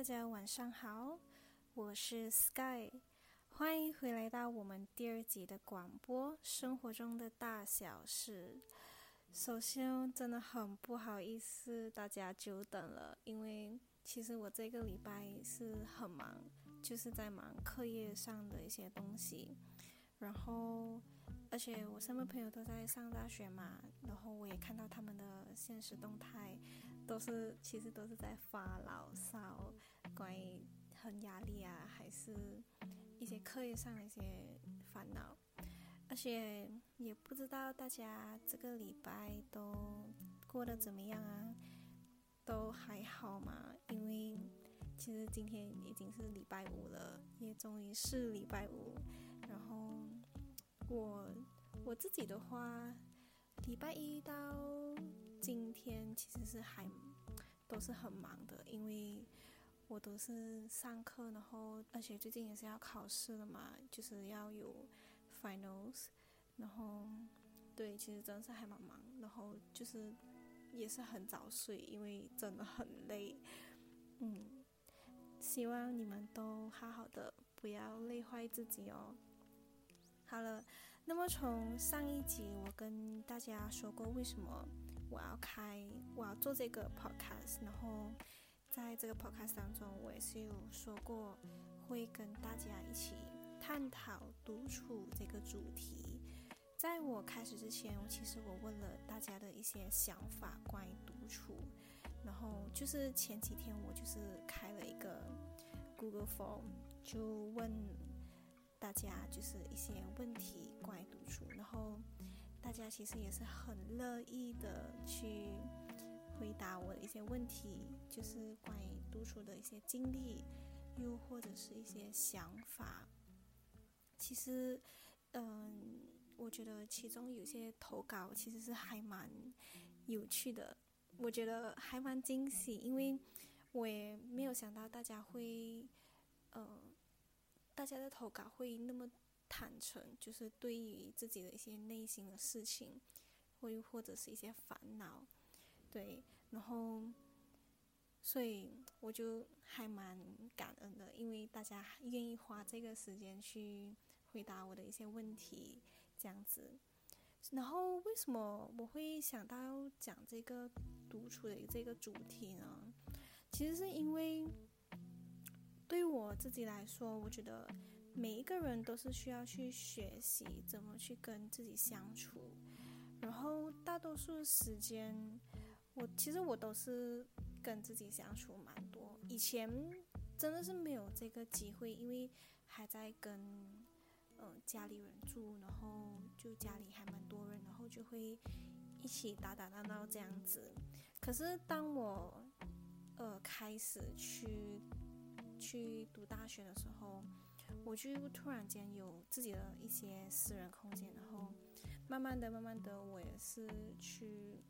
大家晚上好，我是 Sky，欢迎回来到我们第二集的广播《生活中的大小事》。首先，真的很不好意思，大家久等了，因为其实我这个礼拜是很忙，就是在忙课业上的一些东西，然后。而且我身边朋友都在上大学嘛，然后我也看到他们的现实动态，都是其实都是在发牢骚，关于很压力啊，还是一些课业上的一些烦恼。而且也不知道大家这个礼拜都过得怎么样啊？都还好吗？因为其实今天已经是礼拜五了，也终于是礼拜五，然后。我我自己的话，礼拜一到今天其实是还都是很忙的，因为我都是上课，然后而且最近也是要考试了嘛，就是要有 finals，然后对，其实真的是还蛮忙，然后就是也是很早睡，因为真的很累，嗯，希望你们都好好的，不要累坏自己哦。好了，那么从上一集我跟大家说过为什么我要开我要做这个 podcast，然后在这个 podcast 当中，我也是有说过会跟大家一起探讨独处这个主题。在我开始之前，其实我问了大家的一些想法关于独处，然后就是前几天我就是开了一个 Google Form，就问。大家就是一些问题关于独处，然后大家其实也是很乐意的去回答我的一些问题，就是关于独处的一些经历，又或者是一些想法。其实，嗯，我觉得其中有些投稿其实是还蛮有趣的，我觉得还蛮惊喜，因为我也没有想到大家会，嗯。大家的投稿会那么坦诚，就是对于自己的一些内心的事情，或又或者是一些烦恼，对，然后，所以我就还蛮感恩的，因为大家愿意花这个时间去回答我的一些问题，这样子。然后为什么我会想到讲这个独处的这个主题呢？其实是因为。对我自己来说，我觉得每一个人都是需要去学习怎么去跟自己相处。然后大多数时间，我其实我都是跟自己相处蛮多。以前真的是没有这个机会，因为还在跟嗯家里人住，然后就家里还蛮多人，然后就会一起打打闹闹这样子。可是当我呃开始去去读大学的时候，我就突然间有自己的一些私人空间，然后慢慢的、慢慢的，我也是去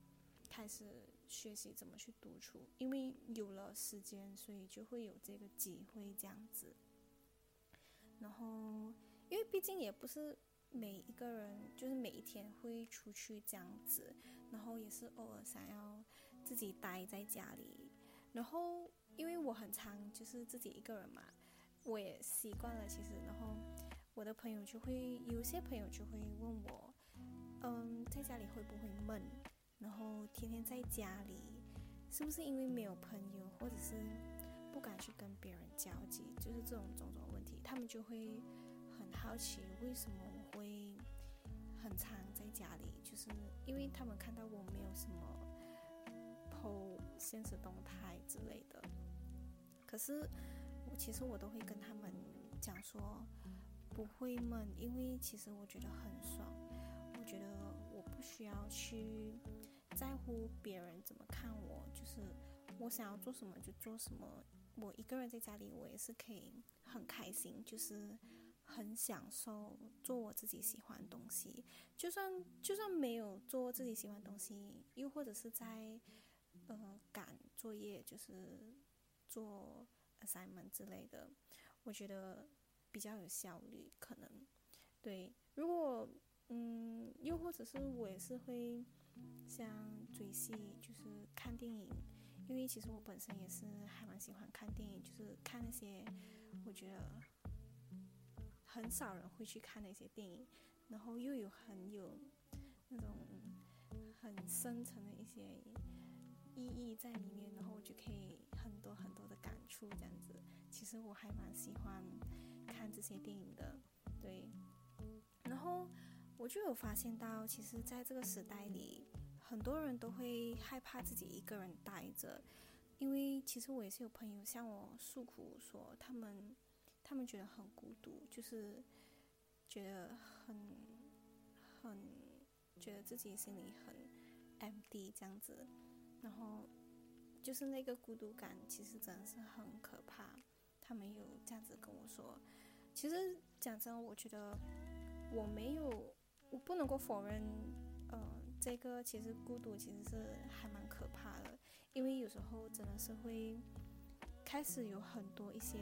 开始学习怎么去独处，因为有了时间，所以就会有这个机会这样子。然后，因为毕竟也不是每一个人，就是每一天会出去这样子，然后也是偶尔想要自己待在家里，然后。因为我很常就是自己一个人嘛，我也习惯了。其实，然后我的朋友就会有些朋友就会问我，嗯，在家里会不会闷？然后天天在家里，是不是因为没有朋友，或者是不敢去跟别人交际？就是这种种种问题，他们就会很好奇为什么我会很常在家里，就是因为他们看到我没有什么。后现实动态之类的，可是我其实我都会跟他们讲说不会闷，因为其实我觉得很爽。我觉得我不需要去在乎别人怎么看我，就是我想要做什么就做什么。我一个人在家里，我也是可以很开心，就是很享受做我自己喜欢的东西。就算就算没有做自己喜欢的东西，又或者是在。呃，赶作业就是做 assignment 之类的，我觉得比较有效率。可能对，如果嗯，又或者是我也是会像追戏，就是看电影，因为其实我本身也是还蛮喜欢看电影，就是看那些我觉得很少人会去看那些电影，然后又有很有那种很深层的一些意义在里面，然后我就可以很多很多的感触这样子。其实我还蛮喜欢看这些电影的，对。然后我就有发现到，其实在这个时代里。很多人都会害怕自己一个人待着，因为其实我也是有朋友向我诉苦，说他们他们觉得很孤独，就是觉得很很觉得自己心里很 empty 这样子，然后就是那个孤独感其实真的是很可怕。他们有这样子跟我说，其实讲真，我觉得我没有，我不能够否认，呃。这个其实孤独其实是还蛮可怕的，因为有时候真的是会开始有很多一些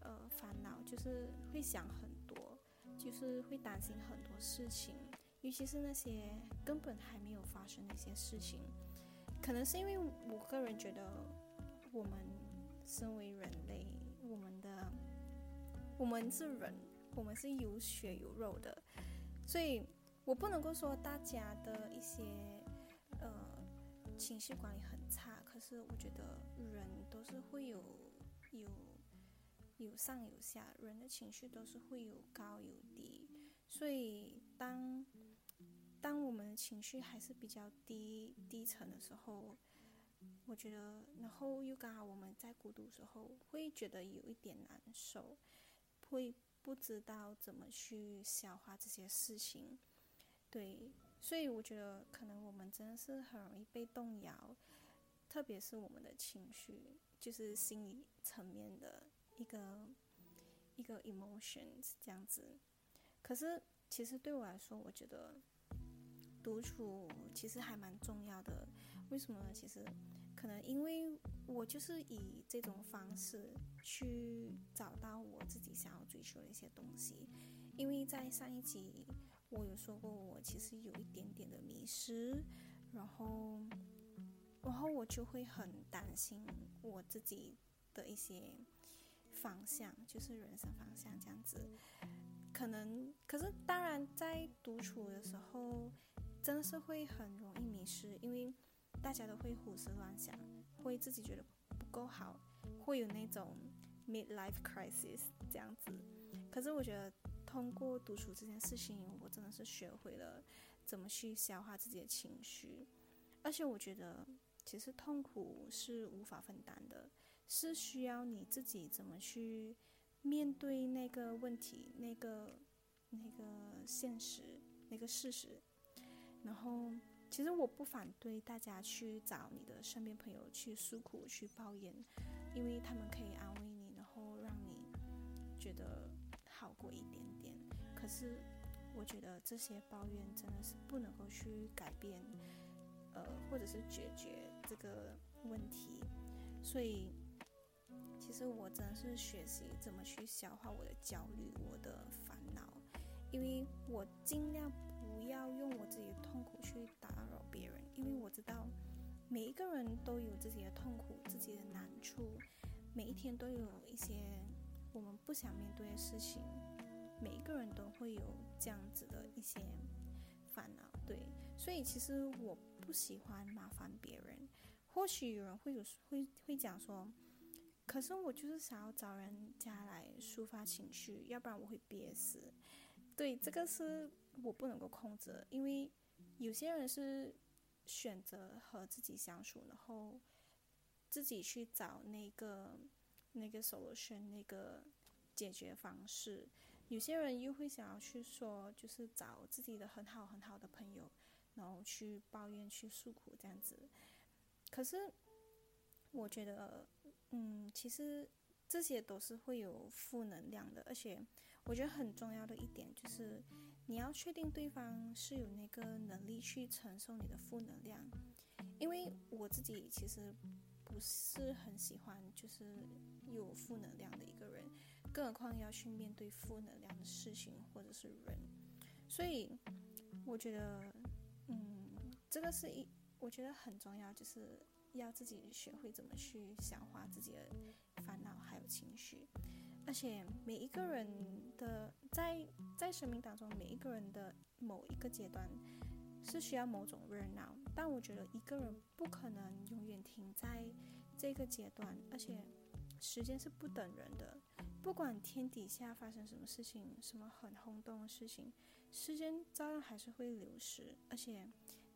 呃烦恼，就是会想很多，就是会担心很多事情，尤其是那些根本还没有发生的一些事情。可能是因为我个人觉得，我们身为人类，我们的我们是人，我们是有血有肉的，所以。我不能够说大家的一些呃情绪管理很差，可是我觉得人都是会有有有上有下，人的情绪都是会有高有低，所以当当我们的情绪还是比较低低沉的时候，我觉得，然后又刚好我们在孤独时候，会觉得有一点难受，会不知道怎么去消化这些事情。对，所以我觉得可能我们真的是很容易被动摇，特别是我们的情绪，就是心理层面的一个一个 emotions 这样子。可是其实对我来说，我觉得独处其实还蛮重要的。为什么呢？其实可能因为我就是以这种方式去找到我自己想要追求的一些东西。因为在上一集。我有说过，我其实有一点点的迷失，然后，然后我就会很担心我自己的一些方向，就是人生方向这样子。可能，可是当然，在独处的时候，真的是会很容易迷失，因为大家都会胡思乱想，会自己觉得不够好，会有那种 midlife crisis 这样子。可是我觉得。通过独处这件事情，我真的是学会了怎么去消化自己的情绪，而且我觉得其实痛苦是无法分担的，是需要你自己怎么去面对那个问题、那个那个现实、那个事实。然后，其实我不反对大家去找你的身边朋友去诉苦、去抱怨，因为他们可以安慰你，然后让你觉得。好过一点点，可是我觉得这些抱怨真的是不能够去改变，呃，或者是解决这个问题。所以，其实我真的是学习怎么去消化我的焦虑、我的烦恼，因为我尽量要用我自己的痛苦去打扰别人，因为我知道每一个人都有自己的痛苦、自己的难处，每一天都有一些。我们不想面对的事情，每一个人都会有这样子的一些烦恼，对，所以其实我不喜欢麻烦别人。或许有人会有会会讲说，可是我就是想要找人家来抒发情绪，要不然我会憋死。对，这个是我不能够控制，因为有些人是选择和自己相处，然后自己去找那个。那个 solution 那个解决方式，有些人又会想要去说，就是找自己的很好很好的朋友，然后去抱怨、去诉苦这样子。可是，我觉得，嗯，其实这些都是会有负能量的，而且我觉得很重要的一点就是，你要确定对方是有那个能力去承受你的负能量，因为我自己其实。不是很喜欢就是有负能量的一个人，更何况要去面对负能量的事情或者是人，所以我觉得，嗯，这个是一我觉得很重要，就是要自己学会怎么去消化自己的烦恼还有情绪，而且每一个人的在在生命当中，每一个人的某一个阶段是需要某种热闹，但我觉得一个人不可能永远停在这个阶段，而且时间是不等人的，不管天底下发生什么事情，什么很轰动的事情，时间照样还是会流失，而且。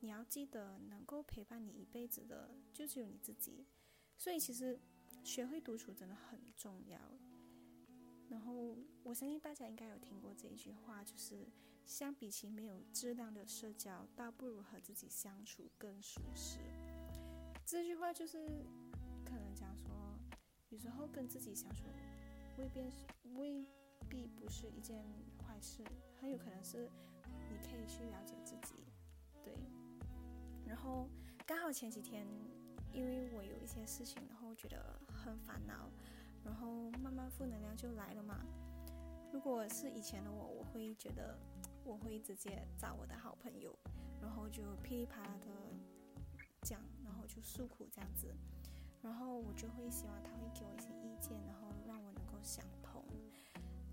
你要记得，能够陪伴你一辈子的就只有你自己，所以其实学会独处真的很重要。然后我相信大家应该有听过这一句话，就是相比起没有质量的社交，倒不如和自己相处更舒适。这句话就是可能讲说，有时候跟自己相处未必是未必不是一件坏事，很有可能是你可以去了解自己，对。然后刚好前几天，因为我有一些事情，然后觉得很烦恼，然后慢慢负能量就来了嘛。如果是以前的我，我会觉得我会直接找我的好朋友，然后就噼里啪啦的讲，然后就诉苦这样子，然后我就会希望他会给我一些意见，然后让我能够想通。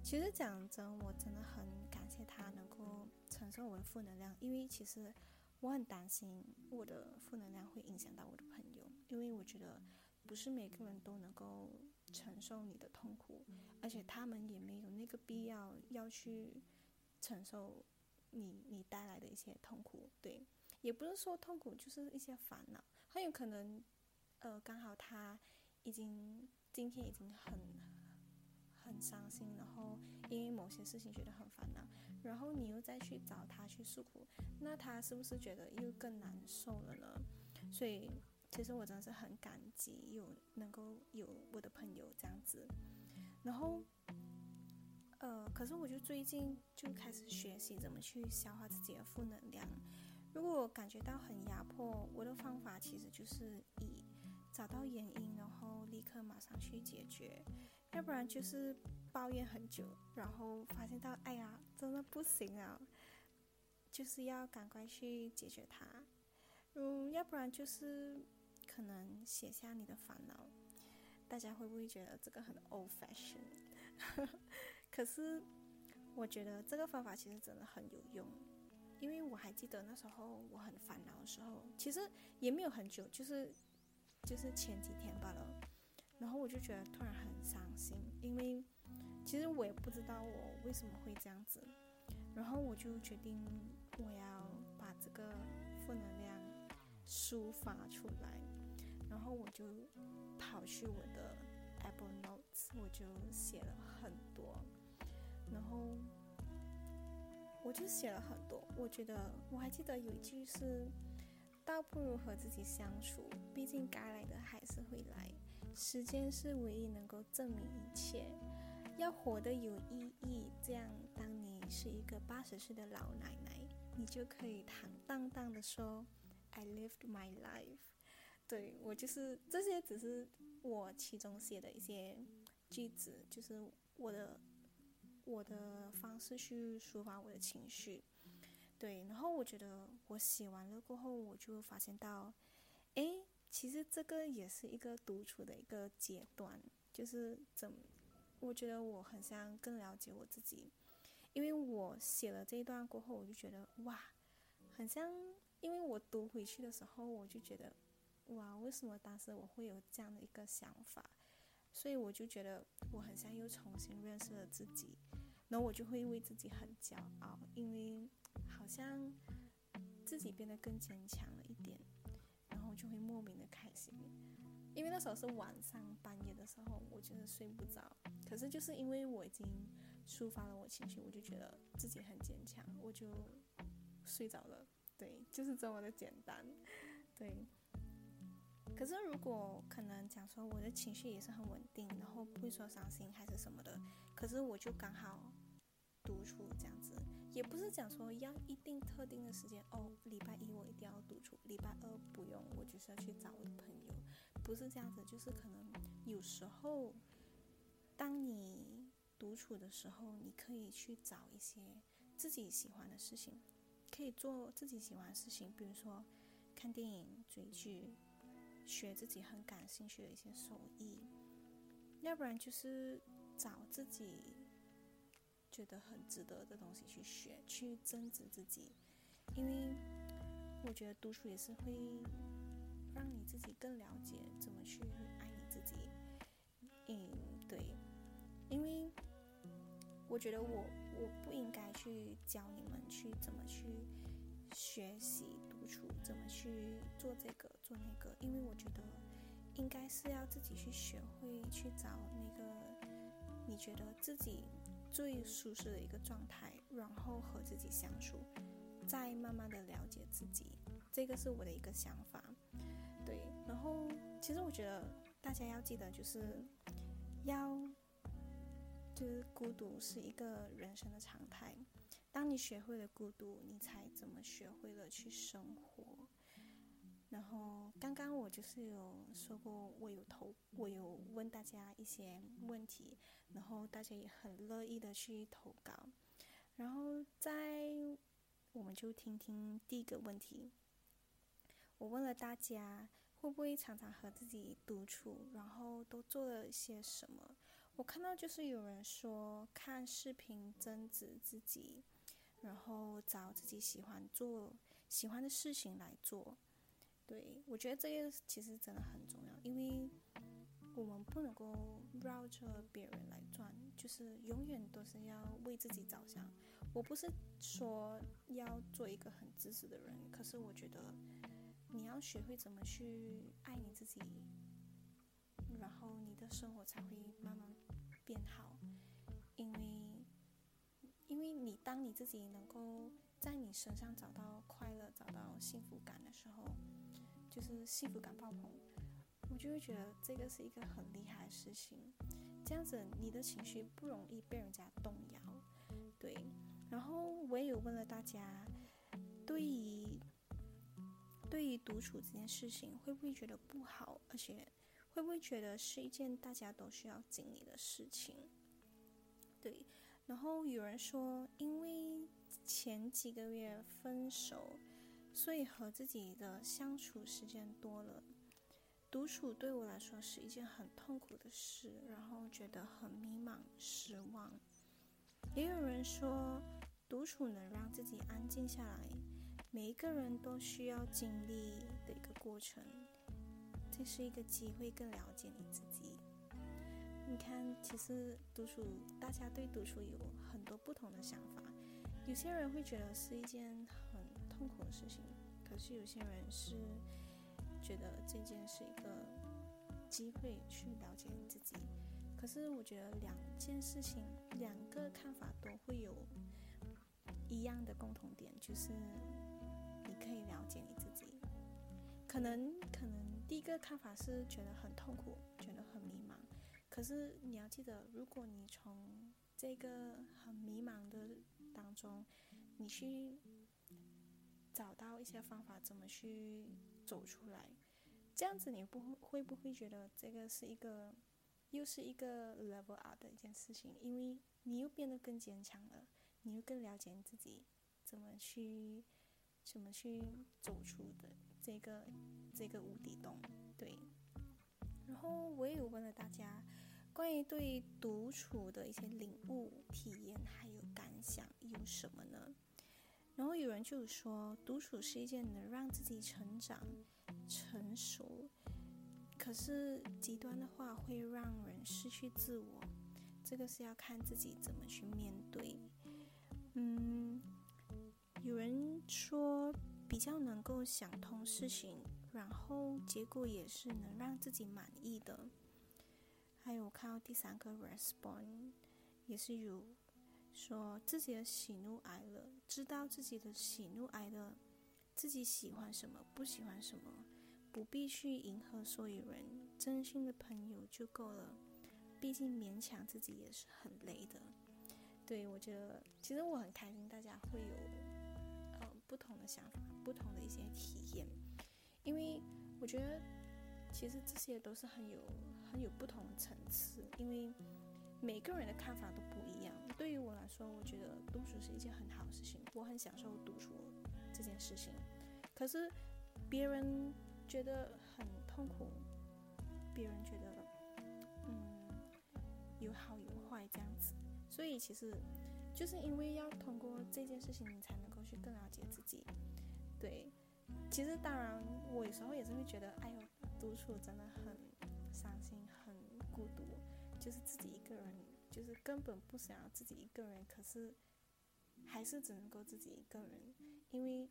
其实讲真，我真的很感谢他能够承受我的负能量，因为其实。我很担心我的负能量会影响到我的朋友，因为我觉得不是每个人都能够承受你的痛苦，而且他们也没有那个必要要去承受你你带来的一些痛苦。对，也不是说痛苦，就是一些烦恼，很有可能，呃，刚好他已经今天已经很。很伤心，然后因为某些事情觉得很烦恼，然后你又再去找他去诉苦，那他是不是觉得又更难受了呢？所以其实我真的是很感激有能够有我的朋友这样子，然后呃，可是我就最近就开始学习怎么去消化自己的负能量。如果感觉到很压迫，我的方法其实就是以找到原因，然后立刻马上去解决。要不然就是抱怨很久，然后发现到哎呀，真的不行啊，就是要赶快去解决它。嗯，要不然就是可能写下你的烦恼。大家会不会觉得这个很 old fashion？可是我觉得这个方法其实真的很有用，因为我还记得那时候我很烦恼的时候，其实也没有很久，就是就是前几天罢了。然后我就觉得突然很伤心，因为其实我也不知道我为什么会这样子。然后我就决定我要把这个负能量抒发出来。然后我就跑去我的 Apple Notes，我就写了很多。然后我就写了很多。我觉得我还记得有一句是：“倒不如和自己相处，毕竟该来的还是会来。”时间是唯一能够证明一切，要活得有意义。这样，当你是一个八十岁的老奶奶，你就可以坦荡荡地说：“I lived my life。”对我就是这些，只是我其中写的一些句子，就是我的我的方式去抒发我的情绪。对，然后我觉得我写完了过后，我就发现到，哎。其实这个也是一个独处的一个阶段，就是怎，我觉得我很像更了解我自己，因为我写了这一段过后，我就觉得哇，很像，因为我读回去的时候，我就觉得哇，为什么当时我会有这样的一个想法？所以我就觉得我很像又重新认识了自己，然后我就会为自己很骄傲，因为好像自己变得更坚强了一点。我就会莫名的开心，因为那时候是晚上半夜的时候，我就是睡不着。可是就是因为我已经抒发了我情绪，我就觉得自己很坚强，我就睡着了。对，就是这么的简单。对。可是如果可能讲说我的情绪也是很稳定，然后不会说伤心还是什么的，可是我就刚好。独处这样子，也不是讲说要一定特定的时间哦。礼拜一我一定要独处，礼拜二不用，我就是要去找我的朋友，不是这样子。就是可能有时候，当你独处的时候，你可以去找一些自己喜欢的事情，可以做自己喜欢的事情，比如说看电影、追剧，学自己很感兴趣的一些手艺，要不然就是找自己觉得很值得的东西去学，去增值自己。因为我觉得独处也是会让你自己更了解怎么去爱你自己。嗯，对，因为我觉得我我不应该去教你们去怎么去学习独处，怎么去做这个做那个，因为我觉得应该是要自己去学会去找那个你觉得自己最舒适的一个状态，然后和自己相处。再慢慢的了解自己，这个是我的一个想法。对，然后其实我觉得大家要记得，就是要就是孤独是一个人生的常态。当你学会了孤独，你才怎么学会了去生活。然后刚刚我就是有说过，我有投，我有问大家一些问题，然后大家也很乐意的去投稿，然后在。我们就听听第一个问题。我问了大家，会不会常常和自己独处，然后都做了些什么？我看到就是有人说看视频增值自己，然后找自己喜欢做、喜欢的事情来做。对我觉得这个其实真的很重要，因为我们不能够绕着别人来转，就是永远都是要为自己着想。我不是说要做一个很自私的人，可是我觉得你要学会怎么去爱你自己，然后你的生活才会慢慢变好。因为，因为你当你自己能够在你身上找到快乐、找到幸福感的时候，就是幸福感爆棚，我就会觉得这个是一个很厉害的事情。这样子，你的情绪不容易被人家动摇，对。然后我也有问了大家，对于对于独处这件事情，会不会觉得不好？而且会不会觉得是一件大家都需要经历的事情？对。然后有人说，因为前几个月分手，所以和自己的相处时间多了，独处对我来说是一件很痛苦的事，然后觉得很迷茫、失望。也有人说。独处能让自己安静下来，每一个人都需要经历的一个过程。这是一个机会，更了解你自己。你看，其实独处，大家对独处有很多不同的想法。有些人会觉得是一件痛苦的事情，可是有些人是觉得这件是一个机会去了解你自己。可是我觉得两件事情，两个看法都会有。一样的共同点就是，你可以了解你自己。可能可能第一个看法是觉得很痛苦，觉得很迷茫。可是你要记得，如果你从这个很迷茫的当中，你去找到一些方法，怎么去走出来，这样子你不会会不会觉得这个是一个又是一个 level up 的一件事情？因为你又变得更坚强了。你又更了解你自己，怎么去，怎么去走出的这个这个无底洞，对。然后我也有问了大家，关于对独处的一些领悟、体验还有感想有什么呢？然后有人就说，独处是一件能让自己成长、成熟，可是极端的话会让人失去自我，这个是要看自己怎么去面对。嗯，有人说比较能够想通事情，然后结果也是能让自己满意的。还有我看到第三个 respond，也是有说自己的喜怒哀乐，知道自己的喜怒哀乐，自己喜欢什么，不喜欢什么，不必去迎合所有人，真心的朋友就够了。毕竟勉强自己也是很累的。对，我觉得其实我很开心，大家会有呃不同的想法，不同的一些体验，因为我觉得其实这些都是很有很有不同的层次，因为每个人的看法都不一样。对于我来说，我觉得独处是一件很好的事情，我很享受独处这件事情。可是别人觉得很痛苦，别人觉得嗯有好有坏这样子。所以其实就是因为要通过这件事情，你才能够去更了解自己。对，其实当然我有时候也是会觉得，哎呦，独处真的很伤心，很孤独，就是自己一个人，就是根本不想要自己一个人，可是还是只能够自己一个人，因为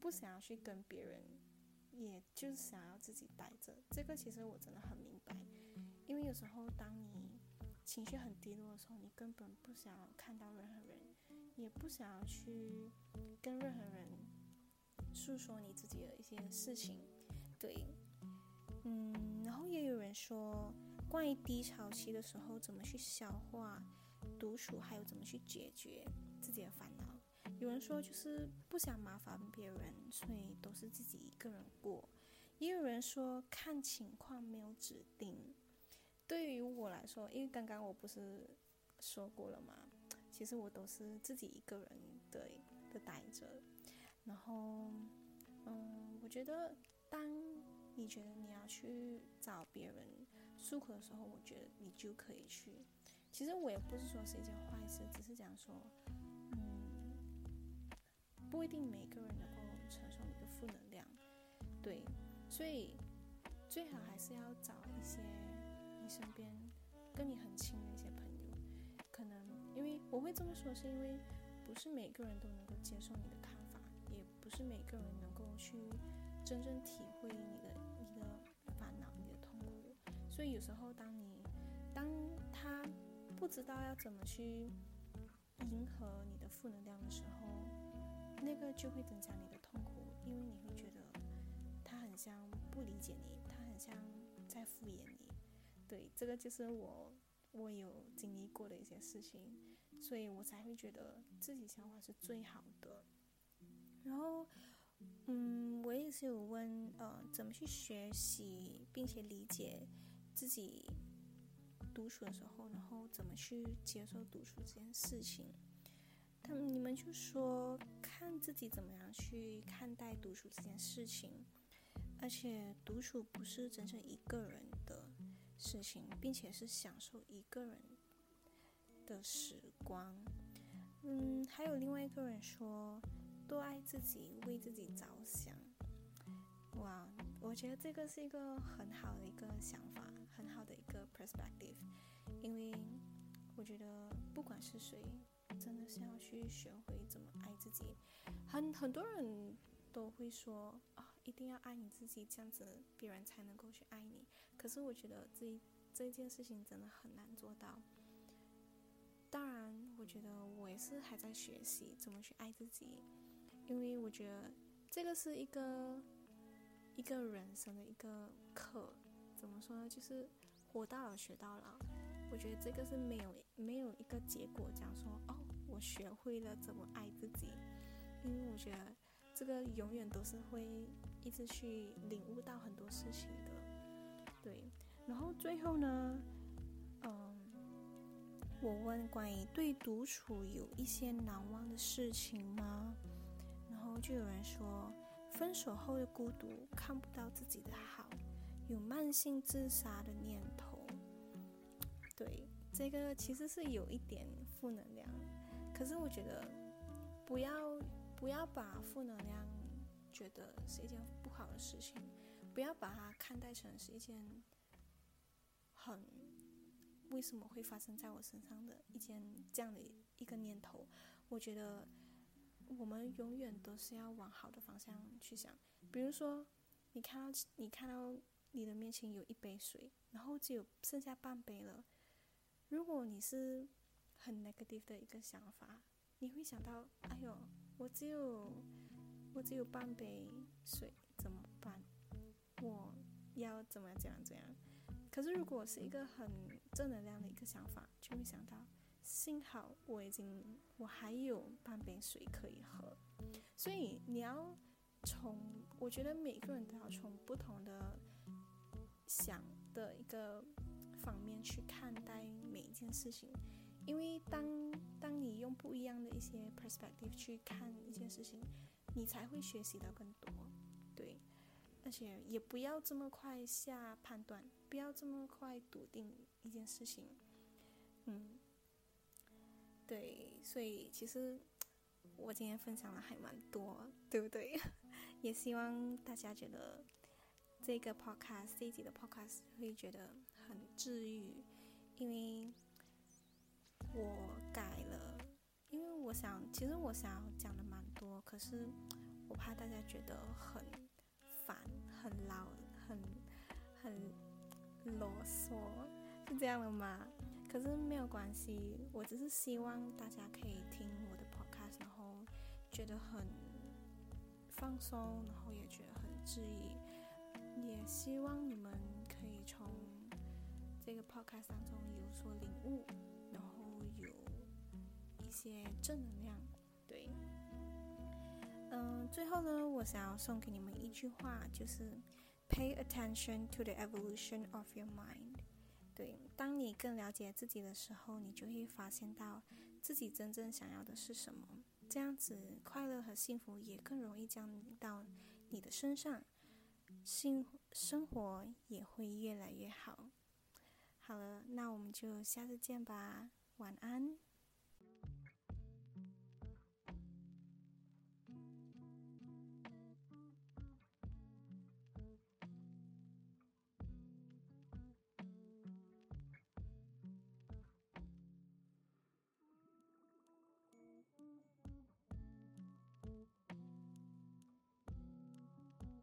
不想要去跟别人，也就是想要自己待着。这个其实我真的很明白，因为有时候当你。情绪很低落的时候，你根本不想要看到任何人，也不想要去跟任何人诉说你自己的一些事情。对，嗯，然后也有人说，关于低潮期的时候怎么去消化独处，还有怎么去解决自己的烦恼。有人说就是不想麻烦别人，所以都是自己一个人过。也有人说看情况，没有指定。对于我来说，因为刚刚我不是说过了吗？其实我都是自己一个人的的待着。然后，嗯，我觉得当你觉得你要去找别人诉苦的时候，我觉得你就可以去。其实我也不是说是一件坏事，只是讲说，嗯，不一定每个人能够承受你的负能量，对，所以最好还是要找一些。你身边跟你很亲的一些朋友，可能因为我会这么说，是因为不是每个人都能够接受你的看法，也不是每个人能够去真正体会你的、所以有时候，当你当他不知道要怎么去迎合你的负能量的时候，那个就会增加你的痛苦，因为你会觉得他很像不理解你，他很像在敷衍你。对，这个就是我我有经历过的一些事情，所以我才会觉得自己想法是最好的。然后，嗯，我也是有问，呃，怎么去学习并且理解自己独处的时候，然后怎么去接受独处这件事情。他们你们就说，看自己怎么样去看待独处这件事情，而且独处不是真正一个人的。事情，并且是享受一个人的时光。嗯，还有另外一个人说，多爱自己，为自己着想。哇，我觉得这个是一个很好的一个想法，很好的一个 perspective。因为我觉得不管是谁，真的是要去学会怎么爱自己。很很多人都会说啊。一定要爱你自己，这样子别人才能够去爱你。可是我觉得这这件事情真的很难做到。当然，我觉得我也是还在学习怎么去爱自己，因为我觉得这个是一个一个人生的一个课。怎么说呢？就是活到老学到老。我觉得这个是没有没有一个结果，讲说哦，我学会了怎么爱自己。因为我觉得。这个永远都是会一直去领悟到很多事情的，对。然后最后呢，嗯，我问关于对独处有一些难忘的事情吗？然后就有人说，分手后的孤独，看不到自己的好，有慢性自杀的念头。对，这个其实是有一点负能量，可是我觉得不要。不要把负能量觉得是一件不好的事情，不要把它看待成是一件很为什么会发生在我身上的一件这样的一个念头。我觉得我们永远都是要往好的方向去想。比如说，你看到你看到你的面前有一杯水，然后只有剩下半杯了。如果你是很 negative 的一个想法，你会想到，哎呦。我只有我只有半杯水，怎么办？我要怎么怎样怎样？可是如果是一个很正能量的一个想法，就会想到，幸好我已经我还有半杯水可以喝。所以你要从，我觉得每个人都要从不同的想的一个方面去看待每一件事情。因为当当你用不一样的一些 perspective 去看一件事情，你才会学习到更多。对，而且也不要这么快下判断，不要这么快笃定一件事情。嗯，对，所以其实我今天分享的还蛮多，对不对？也希望大家觉得这个 podcast 这一集的 podcast 会觉得很治愈，因为我改了，因为我想，其实我想讲的蛮多，可是我怕大家觉得很烦、很老、很很啰嗦，是这样的吗？可是没有关系，我只是希望大家可以听我的 podcast，然后觉得很。放松，然后也觉得很治愈，也希望你们可以从这个 podcast 当中有所领悟，然后有一些正能量。对，嗯，最后呢，我想要送给你们一句话，就是 Pay attention to the evolution of your mind。对，当你更了解自己的时候，你就会发现到自己真正想要的是什么。这样子，快乐和幸福也更容易降临到你的身上，幸生活也会越来越好。好了，那我们就下次见吧，晚安。